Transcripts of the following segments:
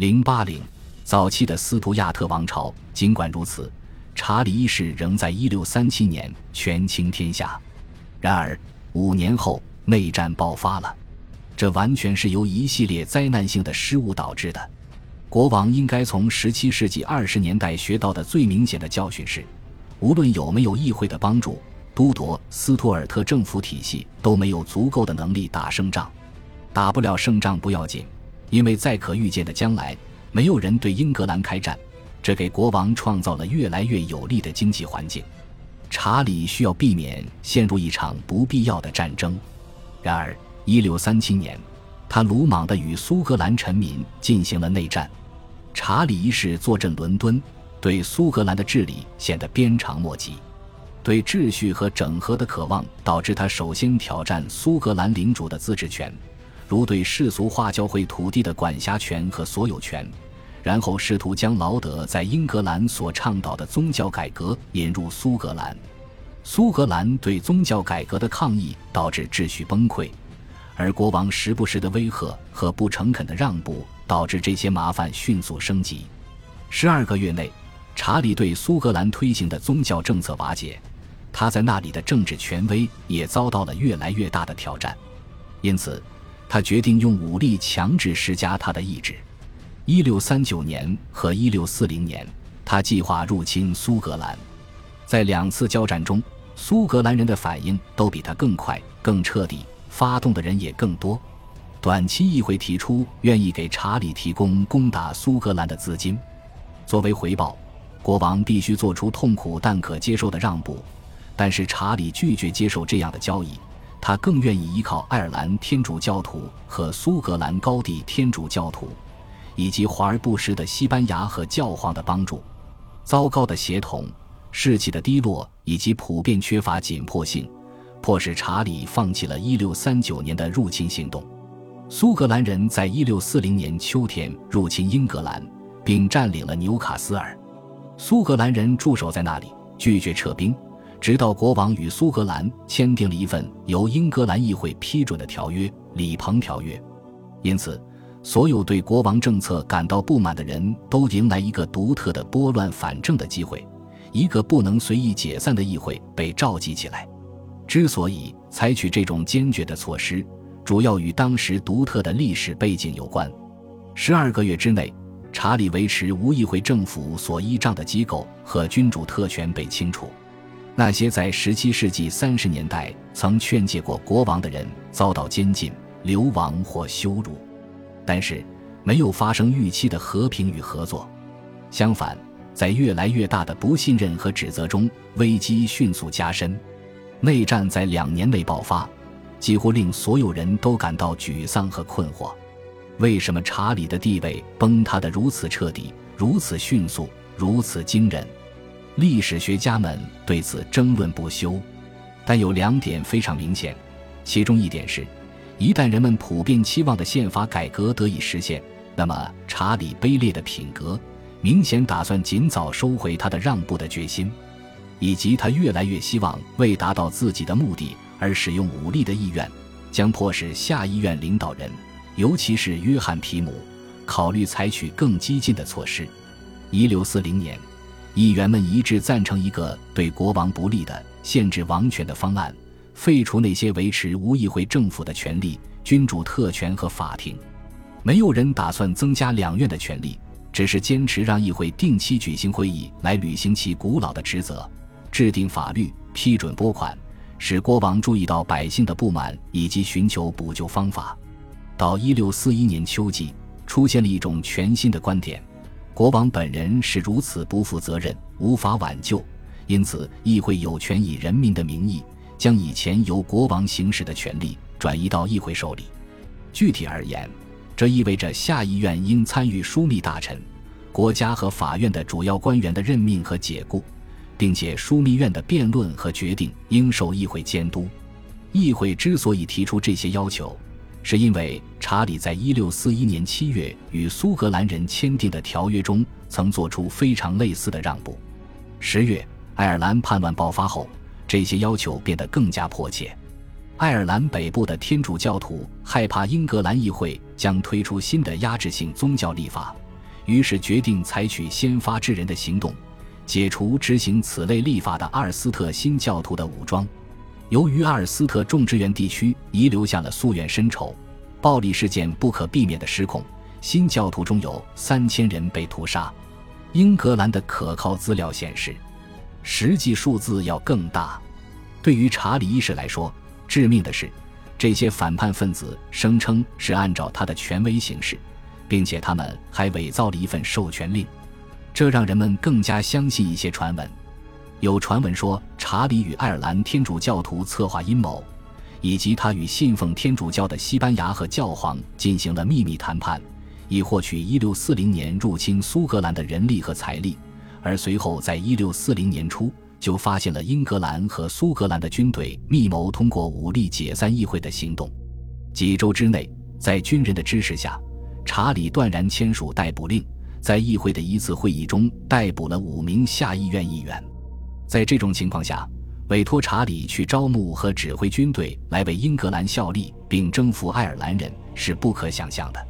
零八零，早期的斯图亚特王朝，尽管如此，查理一世仍在一六三七年权倾天下。然而五年后，内战爆发了，这完全是由一系列灾难性的失误导致的。国王应该从十七世纪二十年代学到的最明显的教训是，无论有没有议会的帮助，都铎斯图尔特政府体系都没有足够的能力打胜仗。打不了胜仗不要紧。因为在可预见的将来，没有人对英格兰开战，这给国王创造了越来越有利的经济环境。查理需要避免陷入一场不必要的战争。然而，1637年，他鲁莽地与苏格兰臣民进行了内战。查理一世坐镇伦敦，对苏格兰的治理显得鞭长莫及。对秩序和整合的渴望导致他首先挑战苏格兰领主的自治权。如对世俗化教会土地的管辖权和所有权，然后试图将劳德在英格兰所倡导的宗教改革引入苏格兰。苏格兰对宗教改革的抗议导致秩序崩溃，而国王时不时的威吓和不诚恳的让步导致这些麻烦迅速升级。十二个月内，查理对苏格兰推行的宗教政策瓦解，他在那里的政治权威也遭到了越来越大的挑战，因此。他决定用武力强制施加他的意志。一六三九年和一六四零年，他计划入侵苏格兰。在两次交战中，苏格兰人的反应都比他更快、更彻底，发动的人也更多。短期议会提出愿意给查理提供攻打苏格兰的资金，作为回报，国王必须做出痛苦但可接受的让步。但是查理拒绝接受这样的交易。他更愿意依靠爱尔兰天主教徒和苏格兰高地天主教徒，以及华而不实的西班牙和教皇的帮助。糟糕的协同、士气的低落以及普遍缺乏紧迫性，迫使查理放弃了1639年的入侵行动。苏格兰人在1640年秋天入侵英格兰，并占领了纽卡斯尔。苏格兰人驻守在那里，拒绝撤兵。直到国王与苏格兰签订了一份由英格兰议会批准的条约《里彭条约》，因此，所有对国王政策感到不满的人都迎来一个独特的拨乱反正的机会。一个不能随意解散的议会被召集起来。之所以采取这种坚决的措施，主要与当时独特的历史背景有关。十二个月之内，查理维持无议会政府所依仗的机构和君主特权被清除。那些在17世纪30年代曾劝诫过国王的人遭到监禁、流亡或羞辱，但是没有发生预期的和平与合作。相反，在越来越大的不信任和指责中，危机迅速加深。内战在两年内爆发，几乎令所有人都感到沮丧和困惑。为什么查理的地位崩塌得如此彻底、如此迅速、如此惊人？历史学家们对此争论不休，但有两点非常明显。其中一点是，一旦人们普遍期望的宪法改革得以实现，那么查理卑劣的品格明显打算尽早收回他的让步的决心，以及他越来越希望为达到自己的目的而使用武力的意愿，将迫使下议院领导人，尤其是约翰皮姆，考虑采取更激进的措施。一六四零年。议员们一致赞成一个对国王不利的限制王权的方案，废除那些维持无议会政府的权利、君主特权和法庭。没有人打算增加两院的权利，只是坚持让议会定期举行会议来履行其古老的职责，制定法律、批准拨款，使国王注意到百姓的不满以及寻求补救方法。到一六四一年秋季，出现了一种全新的观点。国王本人是如此不负责任，无法挽救，因此议会有权以人民的名义将以前由国王行使的权利转移到议会手里。具体而言，这意味着下议院应参与枢密大臣、国家和法院的主要官员的任命和解雇，并且枢密院的辩论和决定应受议会监督。议会之所以提出这些要求。是因为查理在1641年7月与苏格兰人签订的条约中曾做出非常类似的让步。十月，爱尔兰叛乱爆发后，这些要求变得更加迫切。爱尔兰北部的天主教徒害怕英格兰议会将推出新的压制性宗教立法，于是决定采取先发制人的行动，解除执行此类立法的阿尔斯特新教徒的武装。由于阿尔斯特种植园地区遗留下了夙愿深仇，暴力事件不可避免的失控，新教徒中有三千人被屠杀。英格兰的可靠资料显示，实际数字要更大。对于查理一世来说，致命的是，这些反叛分子声称是按照他的权威行事，并且他们还伪造了一份授权令，这让人们更加相信一些传闻。有传闻说，查理与爱尔兰天主教徒策划阴谋，以及他与信奉天主教的西班牙和教皇进行了秘密谈判。以获取1640年入侵苏格兰的人力和财力，而随后在1640年初就发现了英格兰和苏格兰的军队密谋通过武力解散议会的行动。几周之内，在军人的支持下，查理断然签署逮捕令，在议会的一次会议中逮捕了五名下议院议员。在这种情况下，委托查理去招募和指挥军队来为英格兰效力并征服爱尔兰人是不可想象的。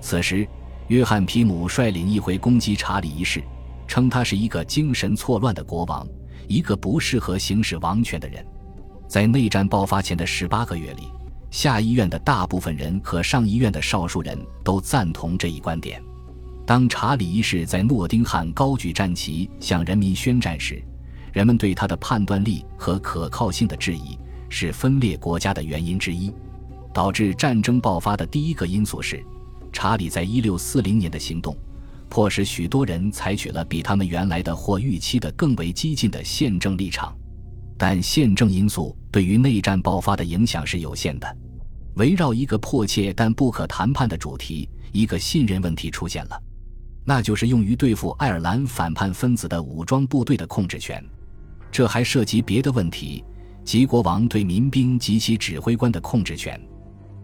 此时，约翰皮姆率领议会攻击查理一世，称他是一个精神错乱的国王，一个不适合行使王权的人。在内战爆发前的十八个月里，下议院的大部分人和上议院的少数人都赞同这一观点。当查理一世在诺丁汉高举战旗向人民宣战时，人们对他的判断力和可靠性的质疑是分裂国家的原因之一。导致战争爆发的第一个因素是。查理在一六四零年的行动，迫使许多人采取了比他们原来的或预期的更为激进的宪政立场，但宪政因素对于内战爆发的影响是有限的。围绕一个迫切但不可谈判的主题，一个信任问题出现了，那就是用于对付爱尔兰反叛分子的武装部队的控制权。这还涉及别的问题，即国王对民兵及其指挥官的控制权。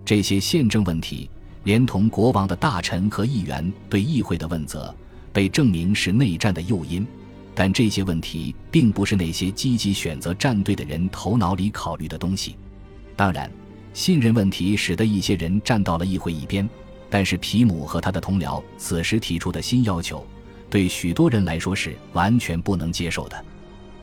这些宪政问题。连同国王的大臣和议员对议会的问责，被证明是内战的诱因，但这些问题并不是那些积极选择站队的人头脑里考虑的东西。当然，信任问题使得一些人站到了议会一边，但是皮姆和他的同僚此时提出的新要求，对许多人来说是完全不能接受的。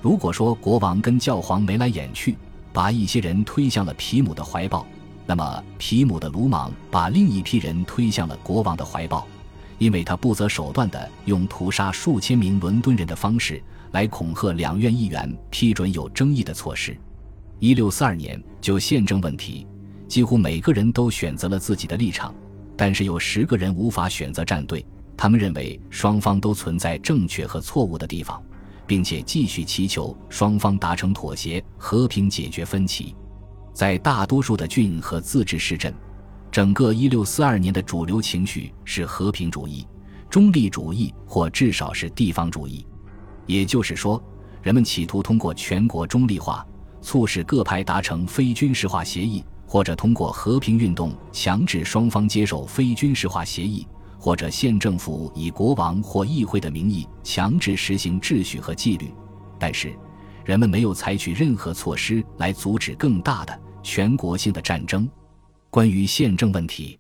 如果说国王跟教皇眉来眼去，把一些人推向了皮姆的怀抱。那么，皮姆的鲁莽把另一批人推向了国王的怀抱，因为他不择手段地用屠杀数千名伦敦人的方式来恐吓两院议员批准有争议的措施。一六四二年，就宪政问题，几乎每个人都选择了自己的立场，但是有十个人无法选择站队，他们认为双方都存在正确和错误的地方，并且继续祈求双方达成妥协，和平解决分歧。在大多数的郡和自治市镇，整个1642年的主流情绪是和平主义、中立主义或至少是地方主义。也就是说，人们企图通过全国中立化，促使各派达成非军事化协议，或者通过和平运动强制双方接受非军事化协议，或者县政府以国王或议会的名义强制实行秩序和纪律。但是，人们没有采取任何措施来阻止更大的。全国性的战争，关于宪政问题，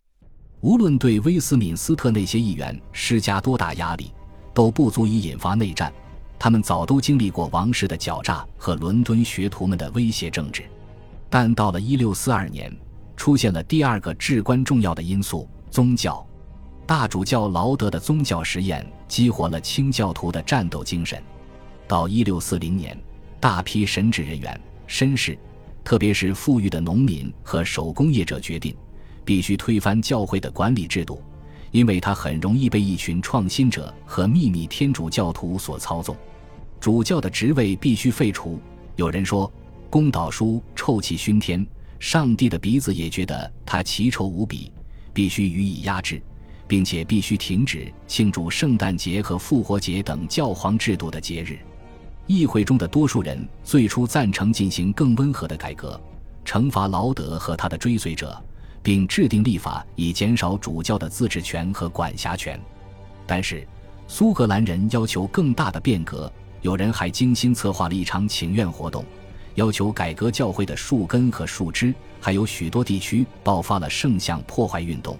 无论对威斯敏斯特那些议员施加多大压力，都不足以引发内战。他们早都经历过王室的狡诈和伦敦学徒们的威胁政治。但到了1642年，出现了第二个至关重要的因素——宗教。大主教劳德的宗教实验激活了清教徒的战斗精神。到1640年，大批神职人员、绅士。特别是富裕的农民和手工业者决定，必须推翻教会的管理制度，因为它很容易被一群创新者和秘密天主教徒所操纵。主教的职位必须废除。有人说，公祷书臭气熏天，上帝的鼻子也觉得它奇臭无比，必须予以压制，并且必须停止庆祝圣诞节和复活节等教皇制度的节日。议会中的多数人最初赞成进行更温和的改革，惩罚劳德和他的追随者，并制定立法以减少主教的自治权和管辖权。但是，苏格兰人要求更大的变革，有人还精心策划了一场请愿活动，要求改革教会的树根和树枝。还有许多地区爆发了圣像破坏运动，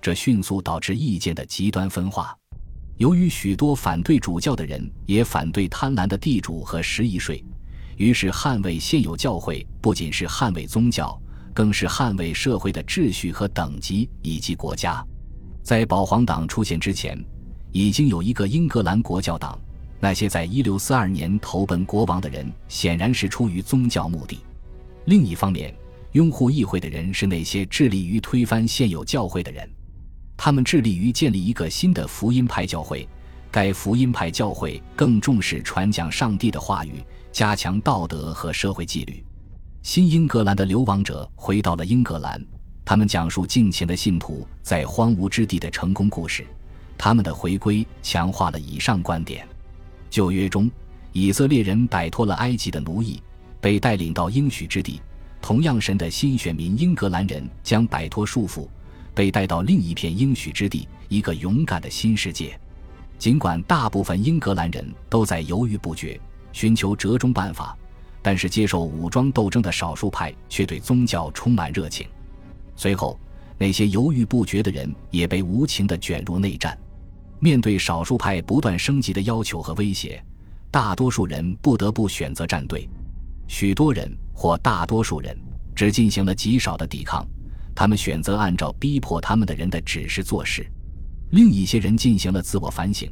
这迅速导致意见的极端分化。由于许多反对主教的人也反对贪婪的地主和十一税，于是捍卫现有教会不仅是捍卫宗教，更是捍卫社会的秩序和等级以及国家。在保皇党出现之前，已经有一个英格兰国教党。那些在1642年投奔国王的人，显然是出于宗教目的。另一方面，拥护议会的人是那些致力于推翻现有教会的人，他们致力于建立一个新的福音派教会。该福音派教会更重视传讲上帝的话语，加强道德和社会纪律。新英格兰的流亡者回到了英格兰，他们讲述敬虔的信徒在荒芜之地的成功故事。他们的回归强化了以上观点。旧约中，以色列人摆脱了埃及的奴役，被带领到应许之地。同样，神的新选民英格兰人将摆脱束缚，被带到另一片应许之地，一个勇敢的新世界。尽管大部分英格兰人都在犹豫不决，寻求折中办法，但是接受武装斗争的少数派却对宗教充满热情。随后，那些犹豫不决的人也被无情地卷入内战。面对少数派不断升级的要求和威胁，大多数人不得不选择站队。许多人或大多数人只进行了极少的抵抗，他们选择按照逼迫他们的人的指示做事。另一些人进行了自我反省，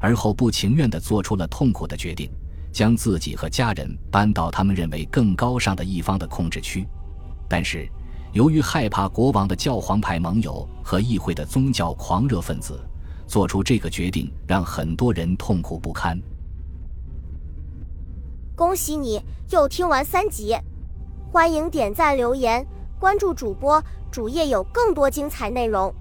而后不情愿地做出了痛苦的决定，将自己和家人搬到他们认为更高尚的一方的控制区。但是，由于害怕国王的教皇派盟友和议会的宗教狂热分子。做出这个决定让很多人痛苦不堪。恭喜你又听完三集，欢迎点赞、留言、关注主播，主页有更多精彩内容。